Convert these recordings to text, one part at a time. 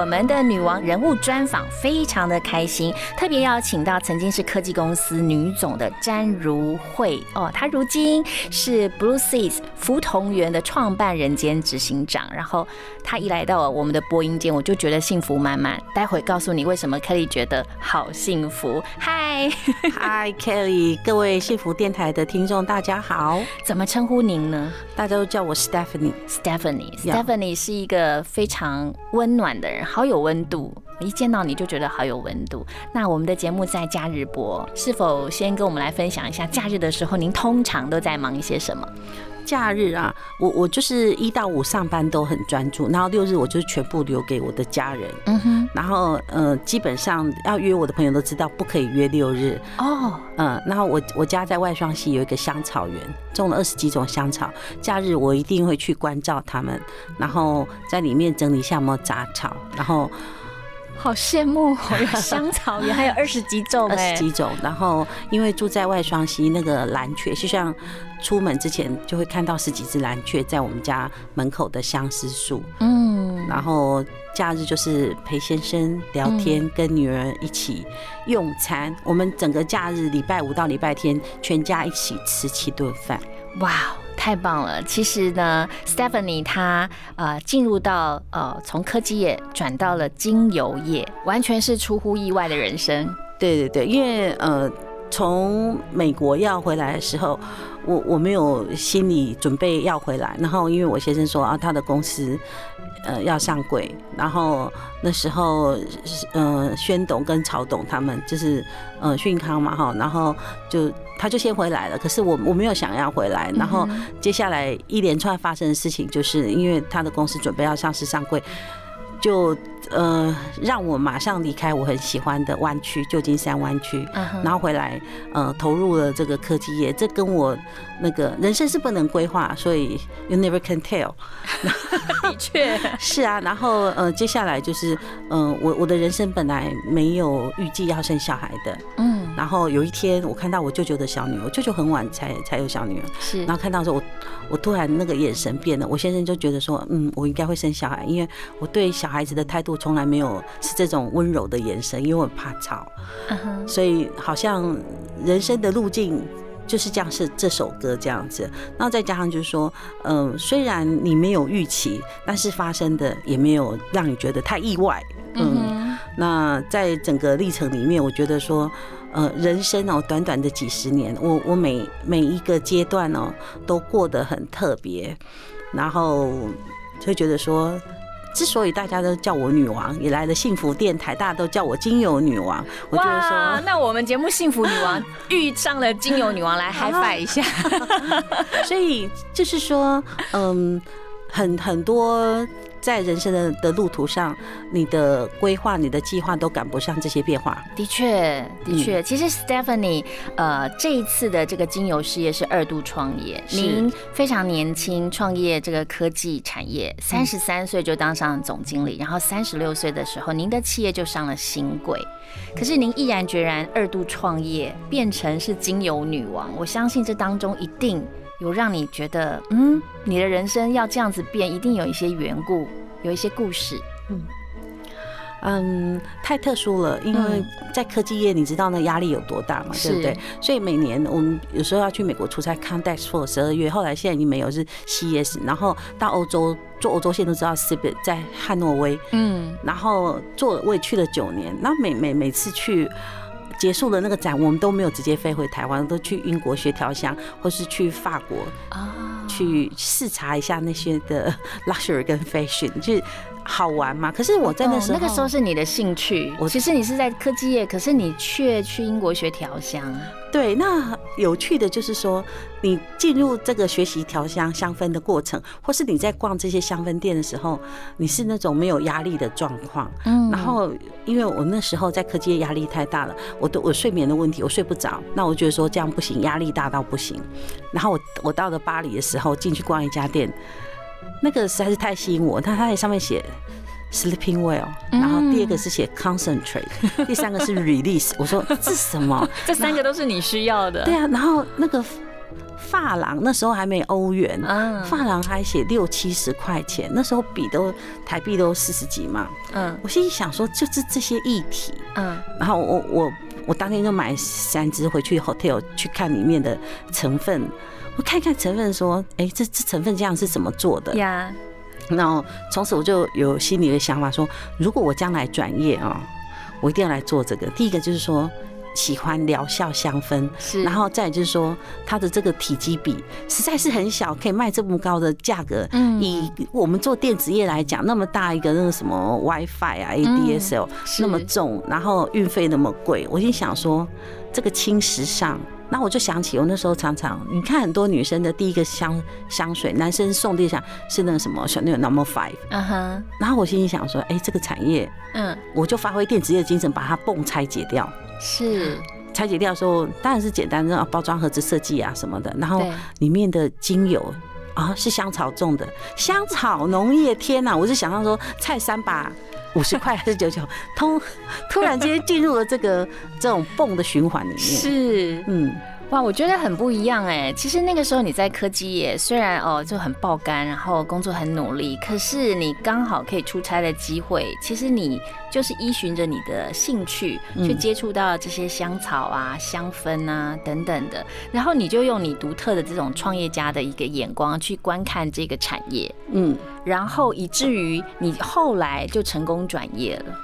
我们的女王人物专访非常的开心，特别邀请到曾经是科技公司女总的詹如慧哦，她如今是 Blue Seas 福同园的创办人兼执行长。然后她一来到我们的播音间，我就觉得幸福满满。待会告诉你为什么 Kelly 觉得好幸福。嗨，嗨，Kelly，各位幸福电台的听众，大家好。怎么称呼您呢？大家都叫我 Stephanie。Stephanie，Stephanie 是一个非常。温暖的人，好有温度，一见到你就觉得好有温度。那我们的节目在假日播，是否先跟我们来分享一下假日的时候，您通常都在忙一些什么？假日啊，我我就是一到五上班都很专注，然后六日我就全部留给我的家人。嗯哼，然后呃，基本上要约我的朋友都知道不可以约六日哦。嗯，然后我我家在外双溪有一个香草园，种了二十几种香草，假日我一定会去关照他们，然后在里面整理一下有没有杂草，然后。好羡慕，有香草园，还有二十几种，二十几种。然后因为住在外双溪，那个蓝雀，就像出门之前就会看到十几只蓝雀在我们家门口的相思树。嗯，然后假日就是陪先生聊天，跟女儿一起用餐。我们整个假日礼拜五到礼拜天，全家一起吃七顿饭。哇！太棒了！其实呢，Stephanie 她呃进入到呃从科技业转到了精油业，完全是出乎意外的人生。对对对，因为呃从美国要回来的时候，我我没有心理准备要回来，然后因为我先生说啊他的公司。呃，要上柜，然后那时候，呃，宣董跟曹董他们就是呃讯康嘛哈，然后就他就先回来了，可是我我没有想要回来，然后接下来一连串发生的事情，就是因为他的公司准备要上市上柜。就呃让我马上离开我很喜欢的湾区旧金山湾区，然后回来呃投入了这个科技业，这跟我那个人生是不能规划，所以 you never can tell。的确 是啊，然后呃接下来就是嗯我我的人生本来没有预计要生小孩的，嗯，然后有一天我看到我舅舅的小女儿，我舅舅很晚才才有小女儿，是，然后看到说我我突然那个眼神变了，我先生就觉得说嗯我应该会生小孩，因为我对小孩子的态度从来没有是这种温柔的眼神，因为我怕吵，所以好像人生的路径就是这样，是这首歌这样子。然后再加上就是说，嗯，虽然你没有预期，但是发生的也没有让你觉得太意外。嗯，那在整个历程里面，我觉得说，呃，人生哦，短短的几十年，我我每每一个阶段哦，都过得很特别，然后就觉得说。之所以大家都叫我女王，也来了幸福电台，大家都叫我精油女王。我觉得说，那我们节目幸福女王 遇上了精油女王，来嗨翻一下。所以就是说，嗯，很很多。在人生的的路途上，你的规划、你的计划都赶不上这些变化。的确，的确，其实 Stephanie，呃，这一次的这个精油事业是二度创业。您非常年轻，创业这个科技产业，三十三岁就当上总经理，然后三十六岁的时候，您的企业就上了新贵。可是您毅然决然二度创业，变成是精油女王。我相信这当中一定。有让你觉得，嗯，你的人生要这样子变，一定有一些缘故，有一些故事，嗯。嗯，太特殊了，因为在科技业，你知道那压力有多大嘛，对不对？所以每年我们有时候要去美国出差，Context for 十二月，后来现在已经没有，是 CS，然后到欧洲做欧洲线都知道 c b 在汉诺威，嗯，然后做我也去了九年，那每每每次去。结束了那个展，我们都没有直接飞回台湾，都去英国学调香，或是去法国。啊，去去视察一下那些的 luxury 跟 fashion，就是好玩嘛。可是我在那时候，那个时候是你的兴趣。我其实你是在科技业，可是你却去英国学调香。对，那有趣的就是说，你进入这个学习调香香氛的过程，或是你在逛这些香氛店的时候，你是那种没有压力的状况。嗯。然后，因为我那时候在科技业压力太大了，我都我睡眠的问题，我睡不着。那我觉得说这样不行，压力大到不行。然后我我到了巴黎的时候，进去逛一家店，那个实在是太吸引我。它它在上面写。Sleeping well，然后第二个是写 concentrate，第三个是 release。我说这什么？这三个都是你需要的。对啊，然后那个发廊那时候还没欧元，发廊还写六七十块钱，那时候比都台币都四十几嘛。嗯，我心里想说就是这些议题。嗯，然后我我我当天就买三支回去 hotel 去看里面的成分，我看看成分说，哎，这这成分这样是怎么做的呀？然后从此我就有心里的想法，说如果我将来转业啊，我一定要来做这个。第一个就是说喜欢疗效香氛，是，然后再就是说它的这个体积比实在是很小，可以卖这么高的价格。嗯，以我们做电子业来讲，那么大一个那个什么 WiFi 啊，ADSL 那么重，然后运费那么贵，我心想说这个轻时尚。那我就想起我那时候常常，你看很多女生的第一个香香水，男生送的香是那个什么小那个 Number Five，嗯哼。然后我心里想说，哎，这个产业，嗯，我就发挥电子业的精神，把它泵拆解掉。是，拆解掉的时候，当然是简单的包装盒子设计啊什么的。然后里面的精油啊是香草种的，香草农业，天哪！我是想象说菜三把。五十块还是九九？突突然间进入了这个这种泵的循环里面，是嗯。哇，我觉得很不一样哎。其实那个时候你在科技业，虽然哦就很爆肝，然后工作很努力，可是你刚好可以出差的机会，其实你就是依循着你的兴趣去接触到这些香草啊、香氛啊等等的，然后你就用你独特的这种创业家的一个眼光去观看这个产业，嗯，然后以至于你后来就成功转业了。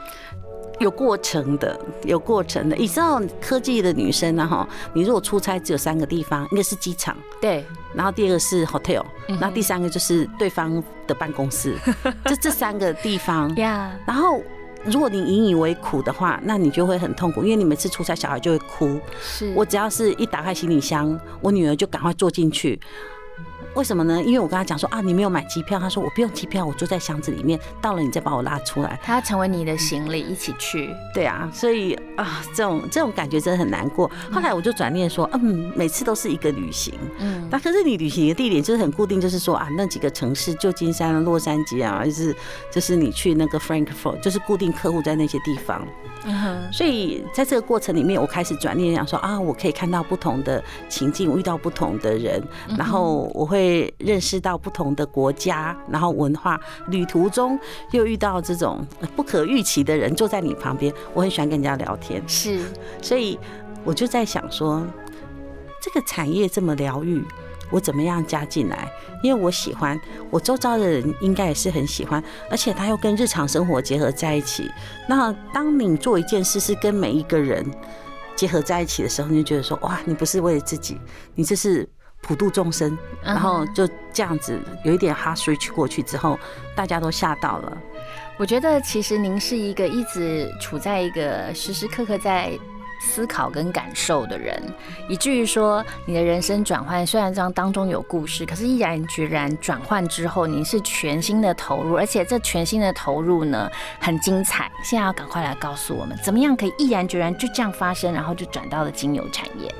有过程的，有过程的。你知道科技的女生呢？哈，你如果出差只有三个地方，一个是机场，对，然后第二个是 hotel，那第三个就是对方的办公室，这这三个地方。呀。然后如果你引以为苦的话，那你就会很痛苦，因为你每次出差，小孩就会哭。是我只要是一打开行李箱，我女儿就赶快坐进去。为什么呢？因为我跟他讲说啊，你没有买机票。他说我不用机票，我坐在箱子里面，到了你再把我拉出来。他要成为你的行李一起去。对啊，所以啊，这种这种感觉真的很难过。后来我就转念说，嗯，每次都是一个旅行。嗯，那可是你旅行的地点就是很固定，就是说啊，那几个城市，旧金山、洛杉矶啊，就是就是你去那个 Frankfurt，就是固定客户在那些地方。嗯哼所以在这个过程里面，我开始转念想说啊，我可以看到不同的情境，遇到不同的人，然后我会。会认识到不同的国家，然后文化旅途中又遇到这种不可预期的人坐在你旁边，我很喜欢跟人家聊天。是，所以我就在想说，这个产业这么疗愈，我怎么样加进来？因为我喜欢，我周遭的人应该也是很喜欢，而且它又跟日常生活结合在一起。那当你做一件事是跟每一个人结合在一起的时候，你就觉得说，哇，你不是为了自己，你这是。普度众生，然后就这样子有一点哈 switch 过去之后，大家都吓到了。我觉得其实您是一个一直处在一个时时刻刻在思考跟感受的人，以至于说你的人生转换虽然这样当中有故事，可是毅然决然转换之后，您是全新的投入，而且这全新的投入呢很精彩。现在要赶快来告诉我们，怎么样可以毅然决然就这样发生，然后就转到了精油产业。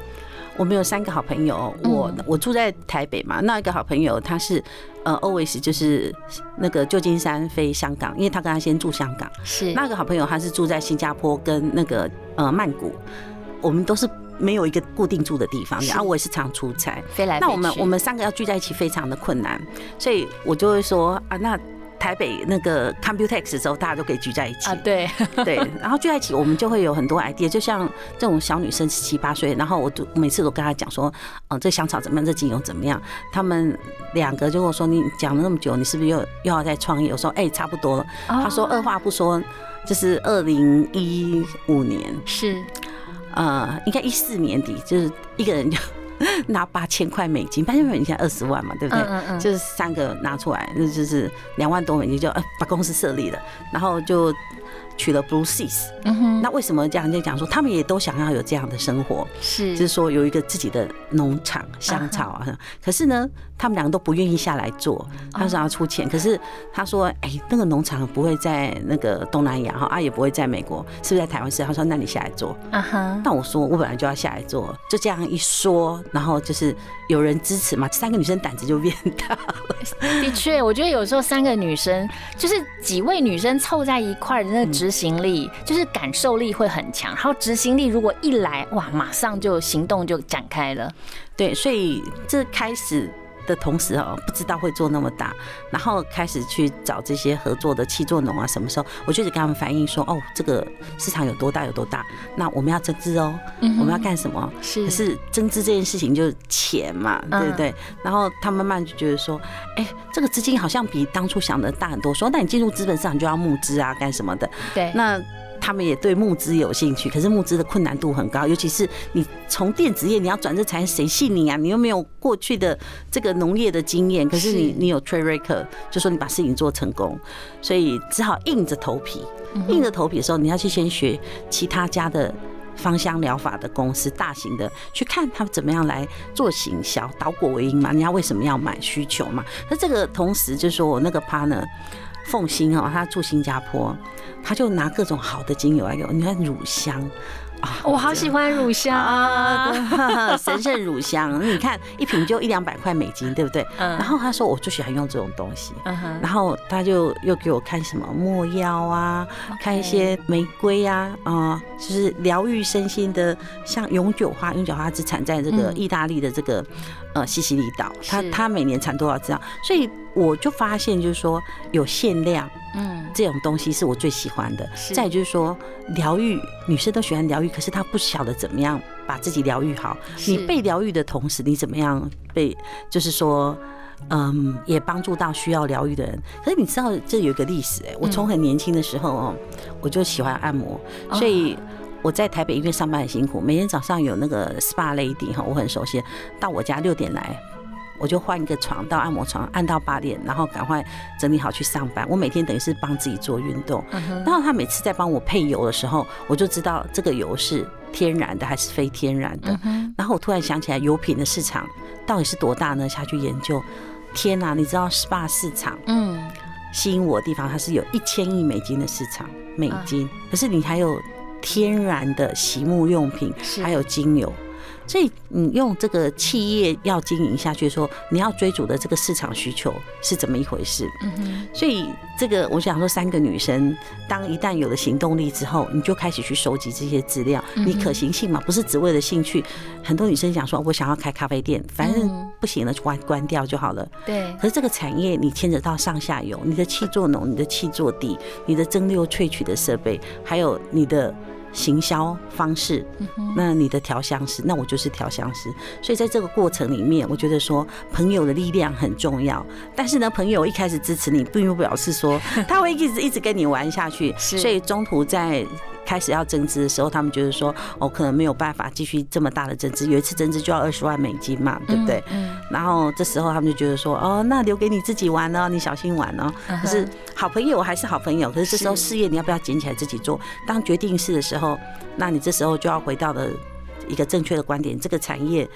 我们有三个好朋友，我我住在台北嘛，那一个好朋友他是呃，always 就是那个旧金山飞香港，因为他跟他先住香港，是。那个好朋友他是住在新加坡跟那个呃曼谷，我们都是没有一个固定住的地方，然后我也是常出差，飞来那我们我们三个要聚在一起非常的困难，所以我就会说啊那。台北那个 Computex 的时候，大家都可以聚在一起啊，对 对，然后聚在一起，我们就会有很多 idea，就像这种小女生十七八岁，然后我都每次都跟她讲说，嗯，这香草怎么样，这精油怎么样？他们两个就跟我说，你讲了那么久，你是不是又又要再创业？我说，哎，差不多了。他说，二话不说，就是二零一五年，是，呃，应该一四年底，就是一个人就 拿八千块美金，八千块美金二十万嘛，对不对？嗯嗯就是三个拿出来，那就是两万多美金，就呃把公司设立了，然后就。娶了 Blue Seas，那为什么这样就讲说他们也都想要有这样的生活？是，就是说有一个自己的农场香草啊。可是呢，他们两个都不愿意下来做，他说要出钱。可是他说：“哎，那个农场不会在那个东南亚哈，啊也不会在美国，是不是在台湾是？”他说：“那你下来做。”啊哈。那我说我本来就要下来做，就这样一说，然后就是有人支持嘛，三个女生胆子就变大了。的确，我觉得有时候三个女生就是几位女生凑在一块的那个。执行力就是感受力会很强，然后执行力如果一来，哇，马上就行动就展开了。对，所以这开始的同时哦，不知道会做那么大，然后开始去找这些合作的气作农啊，什么时候我就得跟他们反映说，哦，这个市场有多大有多大，那我们要增资哦，我们要干什么？是，可是增资这件事情就是钱嘛，对不对？然后他慢慢就觉得说，哎。这个资金好像比当初想的大很多。说，那你进入资本市场就要募资啊，干什么的？对。那他们也对募资有兴趣，可是募资的困难度很高，尤其是你从电子业你要转这产业，谁信你啊？你又没有过去的这个农业的经验，可是你你有 record，就说你把事情做成功，所以只好硬着头皮。硬着头皮的时候，你要去先学其他家的。芳香疗法的公司，大型的去看他们怎么样来做行销，导果为因嘛？人家为什么要买需求嘛？那这个同时就是说我那个 partner 凤欣哦，他住新加坡，他就拿各种好的精油来给我，你看乳香。我好喜欢乳香。啊，神圣乳香，你看一瓶就一两百块美金，对不对？然后他说我就喜欢用这种东西，然后他就又给我看什么墨药啊，看一些玫瑰啊，啊，就是疗愈身心的，像永久花，永久花只产在这个意大利的这个呃西西里岛，它它每年产多少支？所以我就发现就是说有限量。嗯，这种东西是我最喜欢的。再就是说，疗愈女生都喜欢疗愈，可是她不晓得怎么样把自己疗愈好。你被疗愈的同时，你怎么样被？就是说，嗯，也帮助到需要疗愈的人。可是你知道，这有一个历史哎，我从很年轻的时候哦，我就喜欢按摩，所以我在台北医院上班很辛苦，每天早上有那个 SPA lady 哈，我很熟悉，到我家六点来。我就换一个床到按摩床，按到八点，然后赶快整理好去上班。我每天等于是帮自己做运动。然后他每次在帮我配油的时候，我就知道这个油是天然的还是非天然的。然后我突然想起来，油品的市场到底是多大呢？下去研究，天哪！你知道 SPA 市场，嗯，吸引我的地方，它是有一千亿美金的市场，美金。可是你还有天然的洗沐用品，还有精油。所以你用这个企业要经营下去，说你要追逐的这个市场需求是怎么一回事？嗯哼。所以这个我想说，三个女生当一旦有了行动力之后，你就开始去收集这些资料，你可行性嘛，不是只为了兴趣。很多女生想说，我想要开咖啡店，反正不行了就关关掉就好了。对。可是这个产业你牵扯到上下游，你的气作浓，你的气作地，你的蒸馏萃取的设备，还有你的。行销方式，那你的调香师，那我就是调香师。所以在这个过程里面，我觉得说朋友的力量很重要。但是呢，朋友一开始支持你，并不表示说 他会一直一直跟你玩下去。所以中途在。开始要增资的时候，他们觉得说，哦，可能没有办法继续这么大的增资，有一次增资就要二十万美金嘛，对不对？嗯。然后这时候他们就觉得说，哦，那留给你自己玩哦，你小心玩哦。可是好朋友还是好朋友，可是这时候事业你要不要捡起来自己做？当决定是的时候，那你这时候就要回到了一个正确的观点，这个产业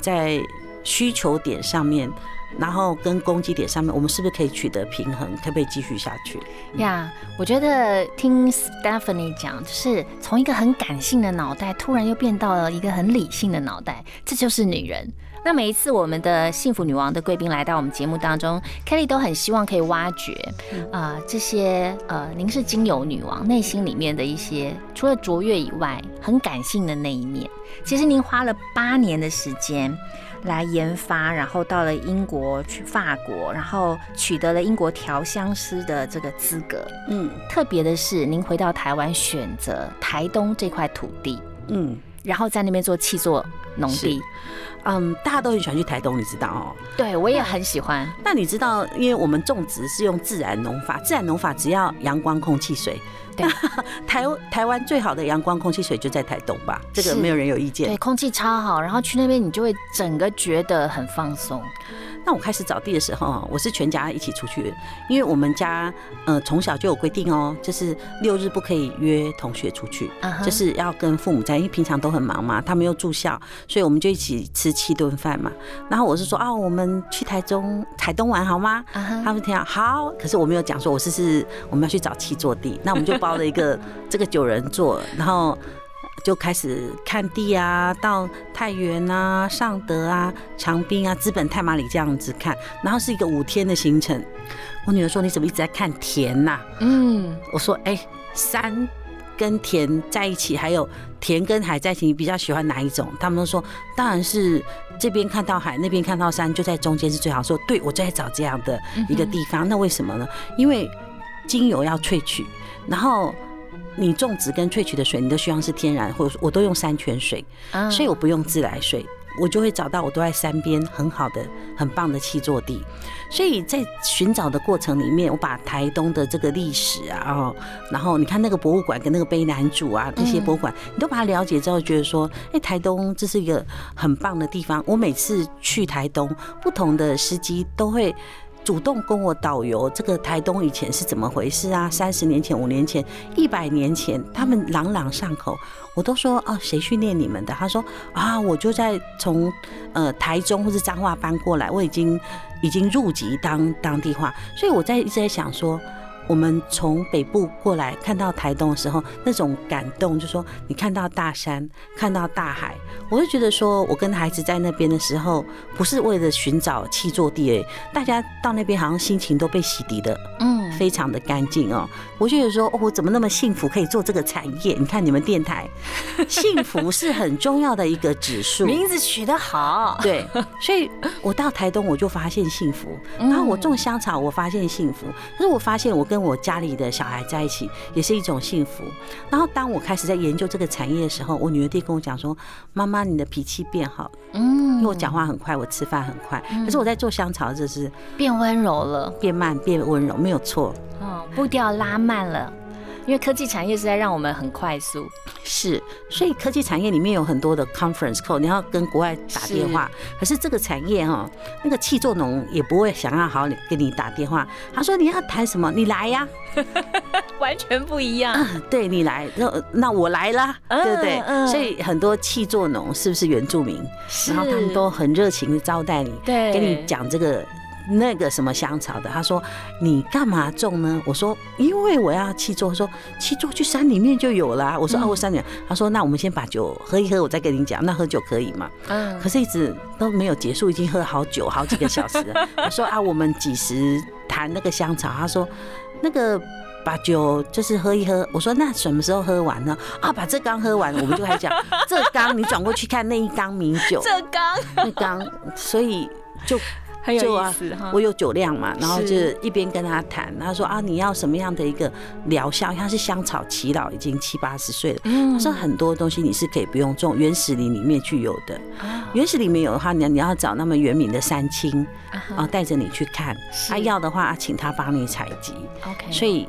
在需求点上面。然后跟攻击点上面，我们是不是可以取得平衡？可不可以继续下去？呀，我觉得听 Stephanie 讲，就是从一个很感性的脑袋，突然又变到了一个很理性的脑袋，这就是女人。那每一次我们的幸福女王的贵宾来到我们节目当中，Kelly 都很希望可以挖掘啊这些呃，您是精油女王内心里面的一些除了卓越以外，很感性的那一面。其实您花了八年的时间。来研发，然后到了英国去法国，然后取得了英国调香师的这个资格。嗯，特别的是，您回到台湾选择台东这块土地。嗯，然后在那边做气作农地。嗯，大家都很喜欢去台东，你知道哦？对，我也很喜欢。那你知道，因为我们种植是用自然农法，自然农法只要阳光、空气、水。对，台台湾最好的阳光、空气、水就在台东吧？这个没有人有意见。对，空气超好，然后去那边你就会整个觉得很放松。那我开始找地的时候，我是全家一起出去，因为我们家呃从小就有规定哦，就是六日不可以约同学出去，就是要跟父母在，因为平常都很忙嘛，他们又住校，所以我们就一起吃七顿饭嘛。然后我是说啊，我们去台中台东玩好吗？他们听好，可是我没有讲说我是是我们要去找七座地，那我们就包了一个 这个九人座，然后。就开始看地啊，到太原啊、尚德啊、长滨啊、资本、太马里这样子看，然后是一个五天的行程。我女儿说：“你怎么一直在看田呐？”嗯，我说：“哎，山跟田在一起，还有田跟海在一起，你比较喜欢哪一种？”他们都说：“当然是这边看到海，那边看到山，就在中间是最好。”说：“对，我就在找这样的一个地方。那为什么呢？因为精油要萃取，然后。”你种植跟萃取的水，你都希望是天然，或者我都用山泉水，所以我不用自来水，我就会找到我都在山边很好的、很棒的气作地。所以在寻找的过程里面，我把台东的这个历史啊，然后你看那个博物馆跟那个碑南主啊，这些博物馆，你都把它了解之后，觉得说，哎，台东这是一个很棒的地方。我每次去台东，不同的司机都会。主动跟我导游，这个台东以前是怎么回事啊？三十年前、五年前、一百年前，他们朗朗上口。我都说啊，谁训练你们的？他说啊，我就在从呃台中或是彰化搬过来，我已经已经入籍当当地话，所以我在一直在想说。我们从北部过来看到台东的时候，那种感动，就说你看到大山，看到大海，我就觉得说，我跟孩子在那边的时候，不是为了寻找气座地诶，大家到那边好像心情都被洗涤的，嗯，非常的干净哦。我觉得说，哦，我怎么那么幸福，可以做这个产业？你看你们电台，幸福是很重要的一个指数，名字取得好，对，所以我到台东我就发现幸福，然后我种香草，我发现幸福，可是我发现我跟我家里的小孩在一起也是一种幸福。然后当我开始在研究这个产业的时候，我女儿弟跟我讲说：“妈妈，你的脾气变好。”嗯，因为我讲话很快，我吃饭很快，可是我在做香草，就是变温柔了，变慢，变温柔，没有错。哦，步调拉慢了。因为科技产业是在让我们很快速，是，所以科技产业里面有很多的 conference call，你要跟国外打电话。可是这个产业哈，那个气作农也不会想要好跟你打电话。他说你要谈什么，你来呀，完全不一样。对你来，那那我来啦，对不对？所以很多气作农是不是原住民？然后他们都很热情的招待你，对，跟你讲这个。那个什么香草的，他说你干嘛种呢？我说因为我要去做，说去做去山里面就有了。我说啊，我山里。他说那我们先把酒喝一喝，我再跟你讲。那喝酒可以吗？嗯。可是一直都没有结束，已经喝好久好几个小时了。我说啊，我们几时谈那个香草？他说那个把酒就是喝一喝。我说那什么时候喝完呢？啊，把这缸喝完，我们就开始讲 这缸。你转过去看那一缸米酒，这缸那缸，所以就。就啊，我有酒量嘛，然后就一边跟他谈，他说啊，你要什么样的一个疗效？他是香草祈老，已经七八十岁了。他说很多东西你是可以不用种，原始林里面去有的。原始里面有的话，你你要找那么原名的山青啊，带着你去看。他要的话，请他帮你采集。OK，所以。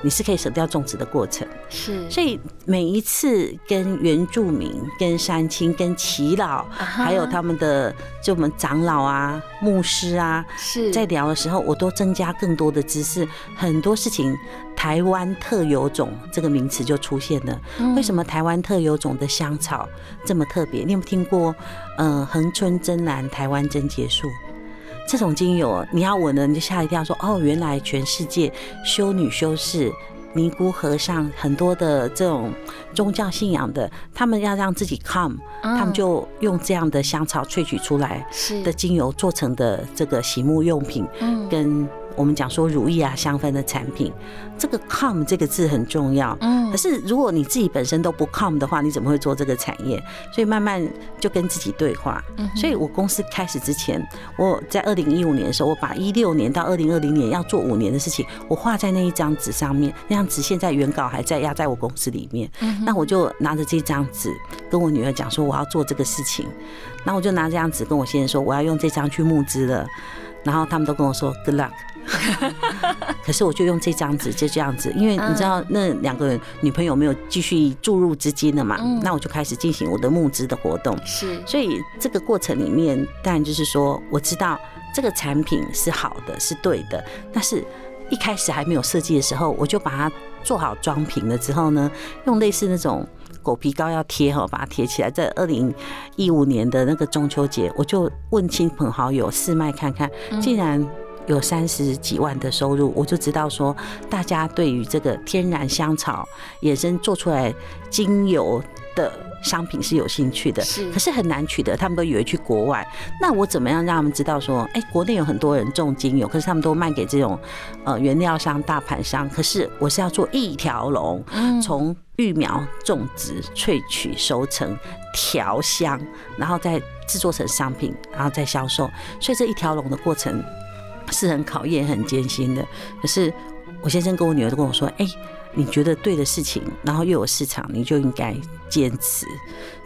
你是可以省掉种植的过程，是，所以每一次跟原住民、跟山青、跟耆老，还有他们的就我们长老啊、牧师啊，是在聊的时候，我都增加更多的知识。很多事情，台湾特有种这个名词就出现了。为什么台湾特有种的香草这么特别？你有没有听过？嗯，恒春真兰台湾真结束。这种精油，你要闻了你就吓一跳，说哦，原来全世界修女、修士、尼姑、和尚很多的这种宗教信仰的，他们要让自己 calm，他们就用这样的香草萃取出来的精油做成的这个洗沐用品，跟我们讲说乳液啊、香氛的产品，这个 come 这个字很重要。嗯，可是如果你自己本身都不 come 的话，你怎么会做这个产业？所以慢慢就跟自己对话。嗯，所以我公司开始之前，我在二零一五年的时候，我把一六年到二零二零年要做五年的事情，我画在那一张纸上面。那张纸现在原稿还在压在我公司里面。嗯，那我就拿着这张纸跟我女儿讲说，我要做这个事情。那我就拿这张纸跟我先生说，我要用这张去募资了。然后他们都跟我说 good luck，可是我就用这张纸就这样子，因为你知道那两个女朋友没有继续注入资金了嘛，那我就开始进行我的募资的活动。是，所以这个过程里面，当然就是说我知道这个产品是好的，是对的，但是一开始还没有设计的时候，我就把它做好装瓶了之后呢，用类似那种。狗皮膏要贴哈，把它贴起来。在二零一五年的那个中秋节，我就问亲朋好友试卖看看，竟然有三十几万的收入，我就知道说，大家对于这个天然香草衍生做出来精油的商品是有兴趣的。是，可是很难取得，他们都以为去国外。那我怎么样让他们知道说，哎，国内有很多人种精油，可是他们都卖给这种呃原料商、大盘商。可是我是要做一条龙，从育苗、种植、萃取、收成、调香，然后再制作成商品，然后再销售。所以这一条龙的过程是很考验、很艰辛的。可是我先生跟我女儿都跟我说：“哎，你觉得对的事情，然后又有市场，你就应该坚持。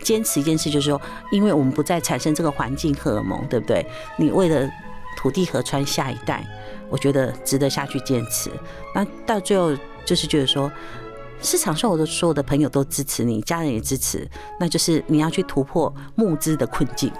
坚持一件事，就是说，因为我们不再产生这个环境荷尔蒙，对不对？你为了土地河川下一代，我觉得值得下去坚持。那到最后，就是觉得说。”市场上，我的所有的朋友都支持你，家人也支持，那就是你要去突破募资的困境。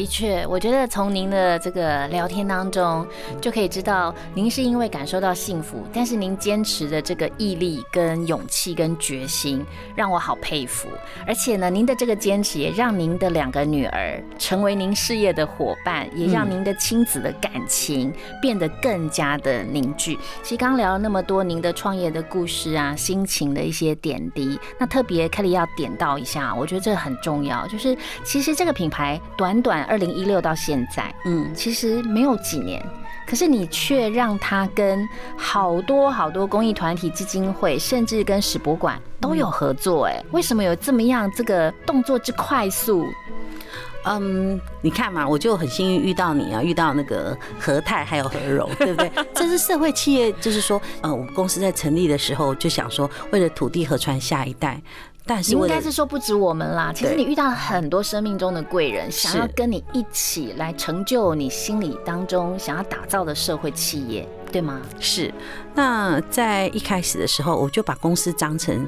的确，我觉得从您的这个聊天当中就可以知道，您是因为感受到幸福，但是您坚持的这个毅力、跟勇气、跟决心，让我好佩服。而且呢，您的这个坚持也让您的两个女儿成为您事业的伙伴，也让您的亲子的感情变得更加的凝聚。其实刚聊了那么多您的创业的故事啊，心情的一些点滴，那特别 Kelly 要点到一下，我觉得这很重要，就是其实这个品牌短短。二零一六到现在，嗯，其实没有几年，可是你却让他跟好多好多公益团体、基金会，甚至跟史博馆都有合作，哎，为什么有这么样这个动作之快速？嗯，你看嘛，我就很幸运遇到你啊，遇到那个和泰还有和荣，对不对？这是社会企业，就是说，呃，我们公司在成立的时候就想说，为了土地河川下一代。但是应该是说不止我们啦，其实你遇到了很多生命中的贵人，想要跟你一起来成就你心里当中想要打造的社会企业，对吗？是。那在一开始的时候，我就把公司章程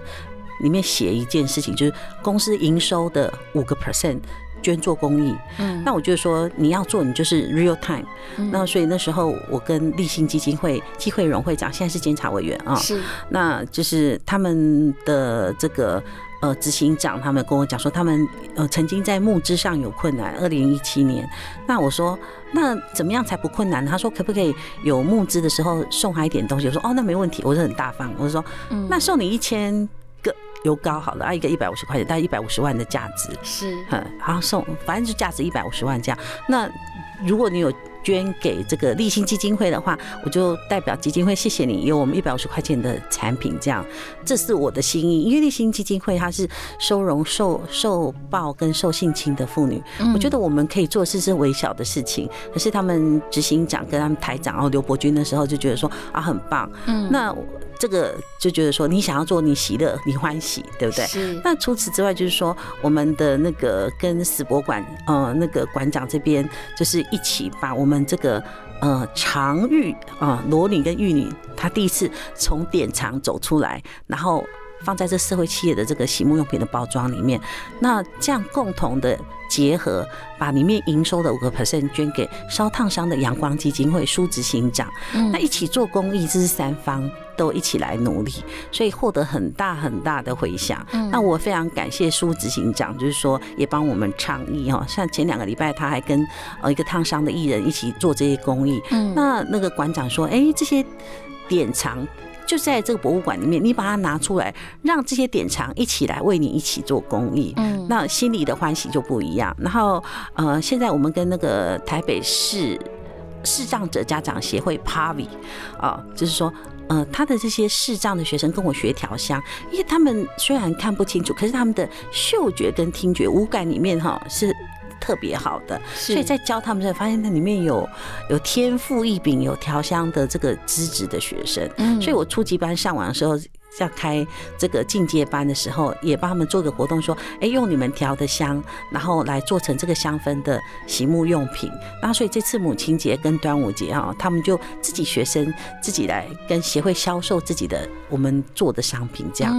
里面写一件事情，就是公司营收的五个 percent 捐做公益。嗯。那我就说你要做，你就是 real time。嗯那所以那时候我跟立信基金会季慧荣会长，现在是监察委员啊。是。那就是他们的这个。呃，执行长他们跟我讲说，他们呃曾经在募资上有困难。二零一七年，那我说，那怎么样才不困难？他说，可不可以有募资的时候送他一点东西？我说，哦，那没问题，我是很大方。我说，那送你一千个油膏好了，啊，一个一百五十块钱，大概一百五十万的价值。是，嗯，好送，反正就价值一百五十万这样。那如果你有。捐给这个立新基金会的话，我就代表基金会谢谢你，有我们一百五十块钱的产品，这样，这是我的心意。因为立新基金会它是收容受受暴跟受性侵的妇女，我觉得我们可以做事是微小的事情，可是他们执行长跟他们台长，然后刘伯君的时候就觉得说啊很棒，嗯，那。这个就觉得说，你想要做，你喜乐，你欢喜，对不对？是。那除此之外，就是说，我们的那个跟史博馆，呃，那个馆长这边，就是一起把我们这个呃常玉啊，裸女跟玉女，她第一次从典藏走出来，然后。放在这社会企业的这个洗沐用品的包装里面，那这样共同的结合，把里面营收的五个 percent 捐给烧烫伤的阳光基金会苏执行长，那一起做公益，这是三方都一起来努力，所以获得很大很大的回响。那我非常感谢苏执行长，就是说也帮我们倡议哈，像前两个礼拜他还跟呃一个烫伤的艺人一起做这些公益。那那个馆长说，哎，这些典藏。就在这个博物馆里面，你把它拿出来，让这些典藏一起来为你一起做公益，嗯，那心里的欢喜就不一样。然后，呃，现在我们跟那个台北市视障者家长协会 PAVI 啊，就是说，呃，他的这些视障的学生跟我学调香，因为他们虽然看不清楚，可是他们的嗅觉跟听觉五感里面哈是特别好的，所以在教他们时候，发现那里面有有天赋异禀、有调香的这个资质的学生，嗯。所以我初级班上完的时候。在开这个进阶班的时候，也帮他们做个活动，说，哎，用你们调的香，然后来做成这个香氛的洗沐用品。那，所以这次母亲节跟端午节啊，他们就自己学生自己来跟协会销售自己的我们做的商品，这样。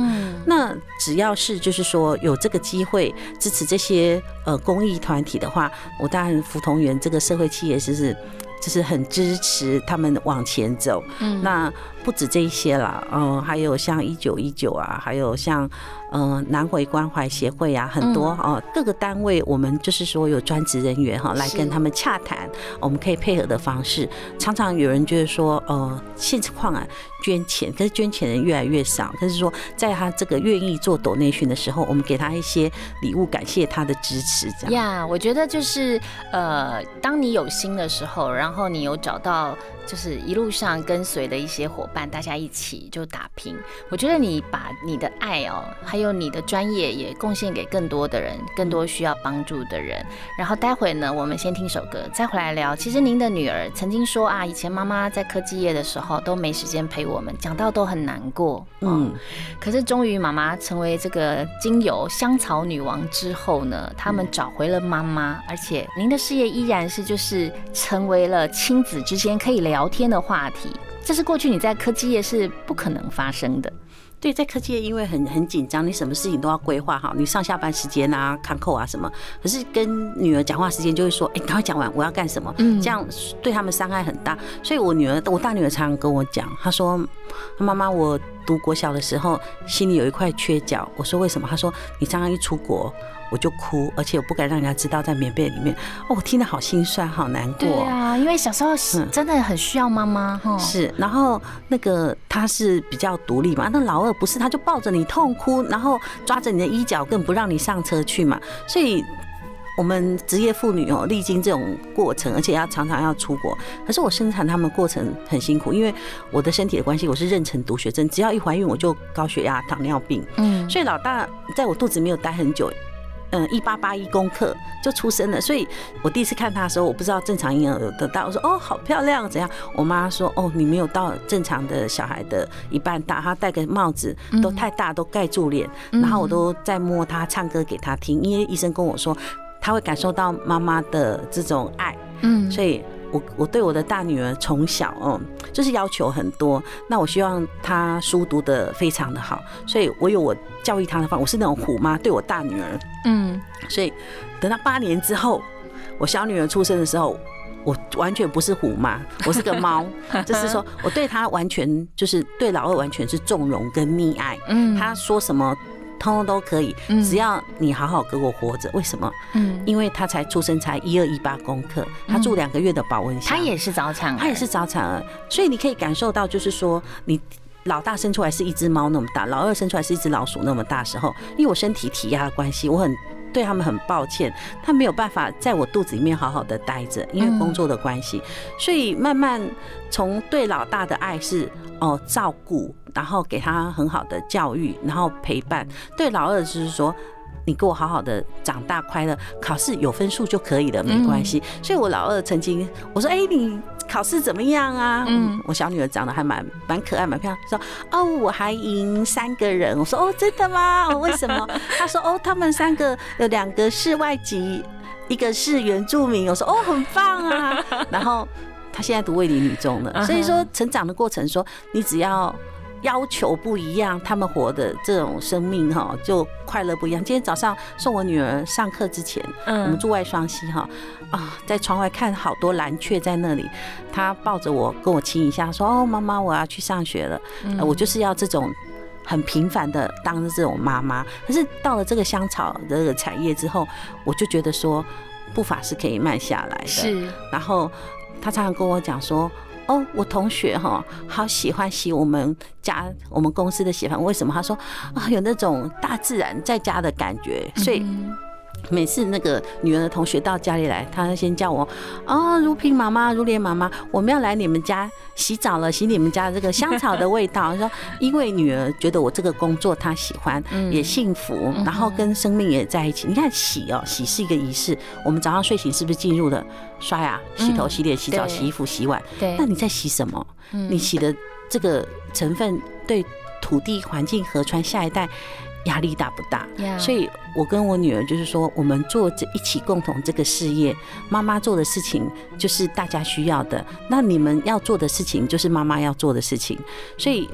那只要是就是说有这个机会支持这些呃公益团体的话，我当然福同源这个社会企业就是。就是很支持他们往前走，嗯，那不止这一些啦，嗯，还有像一九一九啊，还有像。嗯，南回关怀协会啊，很多哦，各个单位我们就是说有专职人员哈，来跟他们洽谈，我们可以配合的方式。常常有人就是说，呃，现况啊，捐钱，可是捐钱人越来越少。可是说，在他这个愿意做抖内训的时候，我们给他一些礼物，感谢他的支持。这样呀，我觉得就是呃，当你有心的时候，然后你有找到。就是一路上跟随的一些伙伴，大家一起就打拼。我觉得你把你的爱哦，还有你的专业也贡献给更多的人，更多需要帮助的人。然后待会呢，我们先听首歌，再回来聊。其实您的女儿曾经说啊，以前妈妈在科技业的时候都没时间陪我们，讲到都很难过。嗯，可是终于妈妈成为这个精油香草女王之后呢，他们找回了妈妈，而且您的事业依然是就是成为了亲子之间可以聊。聊天的话题，这是过去你在科技业是不可能发生的。对，在科技业因为很很紧张，你什么事情都要规划好，你上下班时间啊、看扣啊什么。可是跟女儿讲话时间就会说，哎，赶快讲完，我要干什么？嗯，这样对他们伤害很大。所以我女儿，我大女儿常常跟我讲，她说：“妈妈，我读国小的时候心里有一块缺角。”我说：“为什么？”她说：“你常常一出国。”我就哭，而且我不敢让人家知道在棉被里面。哦，我听得好心酸，好难过。对啊，因为小时候是真的很需要妈妈哈。是，然后那个他是比较独立嘛，那老二不是，他就抱着你痛哭，然后抓着你的衣角，更不让你上车去嘛。所以，我们职业妇女哦，历经这种过程，而且要常常要出国。可是我生产他们过程很辛苦，因为我的身体的关系，我是妊娠毒血症，只要一怀孕我就高血压、糖尿病。嗯，所以老大在我肚子没有待很久。嗯，一八八一公克就出生了，所以我第一次看他的时候，我不知道正常婴儿有多大，我说哦，好漂亮，怎样？我妈说哦，你没有到正常的小孩的一半大，他戴个帽子都太大，都盖住脸，然后我都在摸他，唱歌给他听，因为医生跟我说他会感受到妈妈的这种爱，嗯，所以。我我对我的大女儿从小哦，就是要求很多。那我希望她书读的非常的好，所以我有我教育她的方法。我是那种虎妈，对我大女儿，嗯，所以等到八年之后，我小女儿出生的时候，我完全不是虎妈，我是个猫，就是说我对她完全就是对老二完全是纵容跟溺爱。嗯，她说什么？通通都可以，只要你好好给我活着。为什么？嗯，因为他才出生才一二一八公克，他住两个月的保温箱，他也是早产，他也是早产儿，所以你可以感受到，就是说你老大生出来是一只猫那么大，老二生出来是一只老鼠那么大时候，因为我身体体压的关系，我很对他们很抱歉，他没有办法在我肚子里面好好的待着，因为工作的关系，所以慢慢从对老大的爱是哦照顾。然后给他很好的教育，然后陪伴。对老二就是说，你给我好好的长大，快乐，考试有分数就可以了，没关系。所以我老二曾经我说：“哎，你考试怎么样啊？”嗯，我小女儿长得还蛮蛮可爱，蛮漂亮。说：“哦，我还赢三个人。”我说：“哦，真的吗？为什么？” 他说：“哦，他们三个有两个是外籍，一个是原住民。”我说：“哦，很棒啊。”然后他现在读卫理女中了，所以说成长的过程，说你只要。要求不一样，他们活的这种生命哈，就快乐不一样。今天早上送我女儿上课之前，嗯，我们住外双溪哈，啊，在窗外看好多蓝雀在那里，她抱着我跟我亲一下，说哦，妈妈我要去上学了。我就是要这种很平凡的当这种妈妈。可是到了这个香草的这个产业之后，我就觉得说步伐是可以慢下来的。是，然后他常常跟我讲说。哦，我同学哈，好喜欢洗我们家我们公司的洗盘，为什么？他说啊，有那种大自然在家的感觉，所以每次那个女儿的同学到家里来，她先叫我哦，如萍妈妈、如莲妈妈，我们要来你们家洗澡了，洗你们家这个香草的味道。说因为女儿觉得我这个工作她喜欢，也幸福，然后跟生命也在一起。你看洗哦，洗是一个仪式。我们早上睡醒是不是进入了刷牙、洗头、洗脸、洗澡、洗衣服、洗碗？对。那你在洗什么？你洗的这个成分对土地、环境、河川、下一代。压力大不大？所以，我跟我女儿就是说，我们做这一起共同这个事业，妈妈做的事情就是大家需要的，那你们要做的事情就是妈妈要做的事情。所以，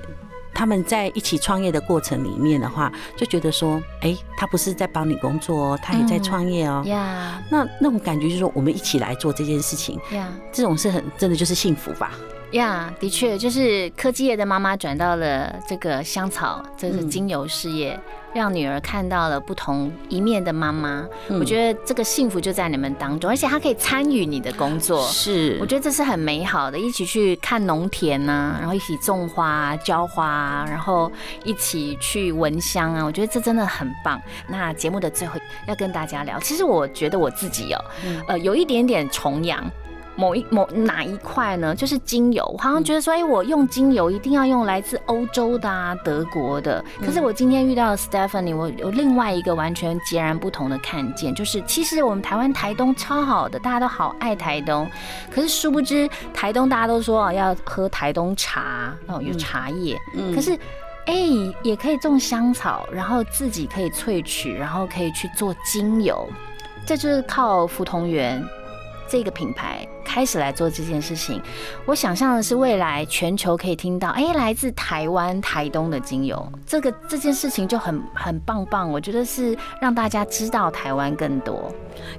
他们在一起创业的过程里面的话，就觉得说，哎，他不是在帮你工作哦，他也在创业哦。呀，那那种感觉就是说，我们一起来做这件事情。呀，这种是很真的就是幸福吧。呀，的确，就是科技业的妈妈转到了这个香草，这是精油事业，让女儿看到了不同一面的妈妈。我觉得这个幸福就在你们当中，而且她可以参与你的工作，是，我觉得这是很美好的，一起去看农田呐，然后一起种花、浇花，然后一起去闻香啊，我觉得这真的很棒。那节目的最后要跟大家聊，其实我觉得我自己哦，呃，有一点点重阳。某一某哪一块呢？就是精油，我好像觉得说，哎，我用精油一定要用来自欧洲的啊，德国的。可是我今天遇到 Stephanie，我有另外一个完全截然不同的看见，就是其实我们台湾台东超好的，大家都好爱台东。可是殊不知，台东大家都说要喝台东茶哦，有茶叶。嗯。可是，哎，也可以种香草，然后自己可以萃取，然后可以去做精油。这就是靠福同源。这个品牌开始来做这件事情，我想象的是未来全球可以听到，哎，来自台湾台东的精油，这个这件事情就很很棒棒。我觉得是让大家知道台湾更多。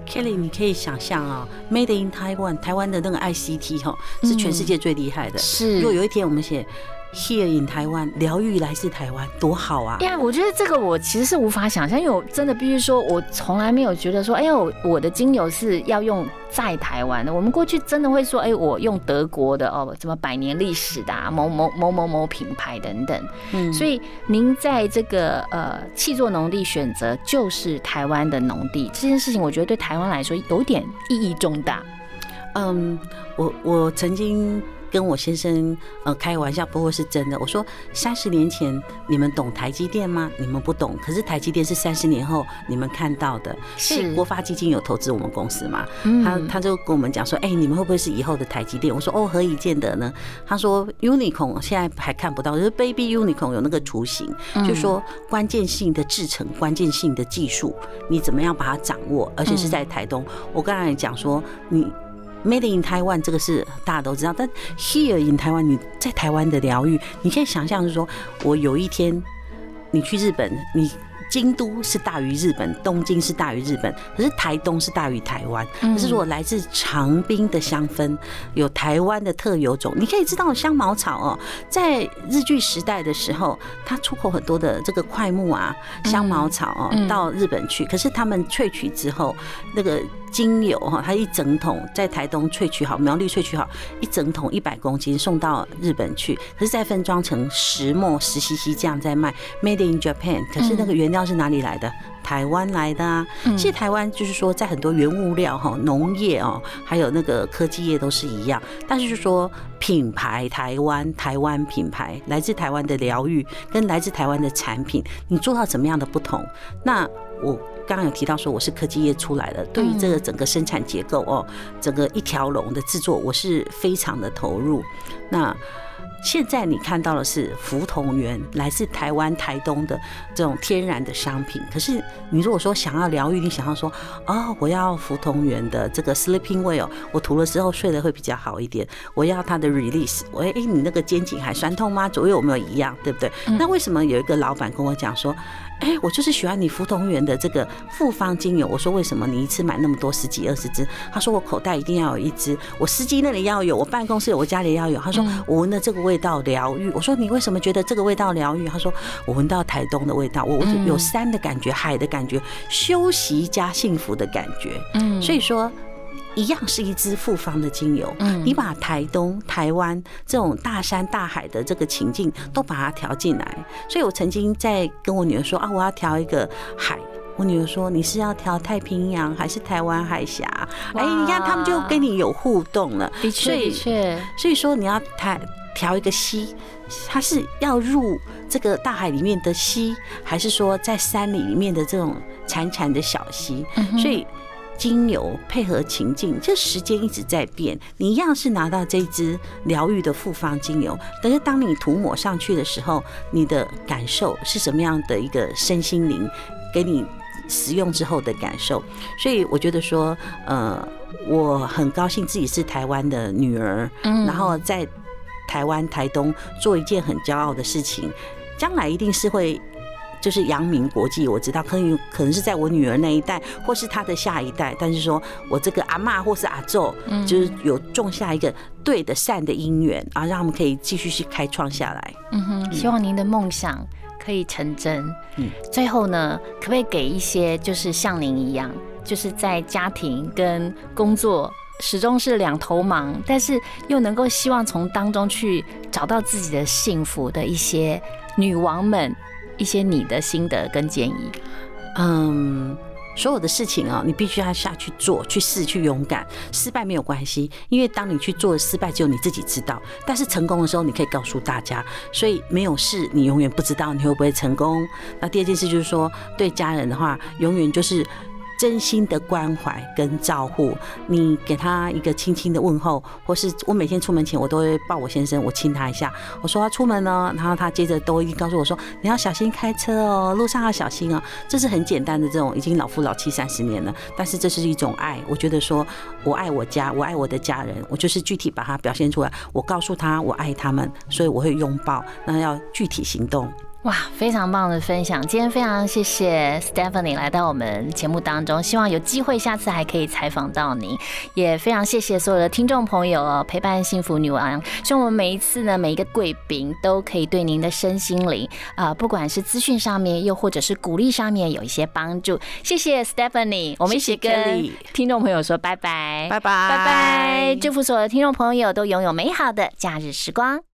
Kelly，你可以想象啊，Made in Taiwan，台湾的那个 ICT 哈，是全世界最厉害的。是，如果有一天我们写。Here in 台湾，疗愈来自台湾，多好啊！呀，我觉得这个我其实是无法想象，因为我真的必须说，我从来没有觉得说，哎呦，我的精油是要用在台湾的。我们过去真的会说，哎，我用德国的哦，什么百年历史的某某某某某品牌等等。嗯，所以您在这个呃气作农地选择就是台湾的农地这件事情，我觉得对台湾来说有点意义重大。嗯，我我曾经。跟我先生呃开玩笑，不过是真的。我说三十年前你们懂台积电吗？你们不懂。可是台积电是三十年后你们看到的。是国发基金有投资我们公司嘛？他他就跟我们讲说，哎，你们会不会是以后的台积电？我说哦，何以见得呢？他说 Unicorn 现在还看不到，就是 Baby Unicorn 有那个雏形，就说关键性的制成、关键性的技术，你怎么样把它掌握？而且是在台东。我刚才讲说你。Made in Taiwan 这个是大家都知道，但 Here in Taiwan 你在台湾的疗愈，你可以想象是说，我有一天你去日本，你。京都是大于日本，东京是大于日本，可是台东是大于台湾。可是如果来自长滨的香氛，有台湾的特有种，你可以知道香茅草哦，在日据时代的时候，它出口很多的这个块木啊，香茅草哦，到日本去。可是他们萃取之后，那个精油哈，它一整桶在台东萃取好，苗栗萃取好，一整桶一百公斤送到日本去，可是再分装成石墨石 cc 这样在卖，Made in Japan。可是那个原料。是哪里来的？台湾来的啊！其实台湾就是说，在很多原物料哈，农业哦，还有那个科技业都是一样。但是就是说，品牌台湾，台湾品牌来自台湾的疗愈，跟来自台湾的产品，你做到怎么样的不同？那我刚刚有提到说，我是科技业出来的，对于这个整个生产结构哦，整个一条龙的制作，我是非常的投入。那现在你看到的是福同源来自台湾台东的这种天然的商品。可是你如果说想要疗愈，你想要说哦，我要福同源的这个 sleeping well，我涂了之后睡得会比较好一点。我要它的 release，我哎，你那个肩颈还酸痛吗？左右有没有一样，对不对？那为什么有一个老板跟我讲说？哎，我就是喜欢你福同源的这个复方精油。我说为什么你一次买那么多十几二十支？他说我口袋一定要有一支，我司机那里要有，我办公室有，我家里要有。他说我闻的这个味道疗愈。我说你为什么觉得这个味道疗愈？他说我闻到台东的味道，我我有山的感觉，海的感觉，休息加幸福的感觉。嗯，所以说。一样是一支复方的精油，嗯，你把台东、台湾这种大山大海的这个情境都把它调进来。所以我曾经在跟我女儿说啊，我要调一个海。我女儿说你是要调太平洋还是台湾海峡？哎，你看他们就跟你有互动了。的确，的确。所以说你要调调一个溪，它是要入这个大海里面的溪，还是说在山里里面的这种潺潺的小溪？所以。精油配合情境，这时间一直在变。你一样是拿到这支疗愈的复方精油，但是当你涂抹上去的时候，你的感受是什么样的一个身心灵？给你使用之后的感受。所以我觉得说，呃，我很高兴自己是台湾的女儿，嗯，然后在台湾台东做一件很骄傲的事情，将来一定是会。就是阳明国际，我知道可能可能是在我女儿那一代，或是她的下一代。但是说我这个阿妈或是阿昼，就是有种下一个对的善的因缘啊，让他们可以继续去开创下来。嗯哼，希望您的梦想可以成真。嗯，最后呢，可不可以给一些就是像您一样，就是在家庭跟工作始终是两头忙，但是又能够希望从当中去找到自己的幸福的一些女王们？一些你的心得跟建议，嗯，所有的事情啊，你必须要下去做，去试，去勇敢。失败没有关系，因为当你去做失败，只有你自己知道。但是成功的时候，你可以告诉大家。所以没有事，你永远不知道你会不会成功。那第二件事就是说，对家人的话，永远就是。真心的关怀跟照顾，你给他一个轻轻的问候，或是我每天出门前，我都会抱我先生，我亲他一下，我说要出门呢，然后他接着都会告诉我说，你要小心开车哦，路上要小心哦。这是很简单的这种，已经老夫老妻三十年了，但是这是一种爱。我觉得说我爱我家，我爱我的家人，我就是具体把它表现出来。我告诉他我爱他们，所以我会拥抱，那要具体行动。哇，非常棒的分享！今天非常谢谢 Stephanie 来到我们节目当中，希望有机会下次还可以采访到您。也非常谢谢所有的听众朋友哦，陪伴幸福女王。希望我们每一次呢，每一个贵宾都可以对您的身心灵啊，不管是资讯上面，又或者是鼓励上面有一些帮助。谢谢 Stephanie，我们一起跟听众朋友说拜拜，拜拜，拜拜！祝福所有的听众朋友都拥有美好的假日时光。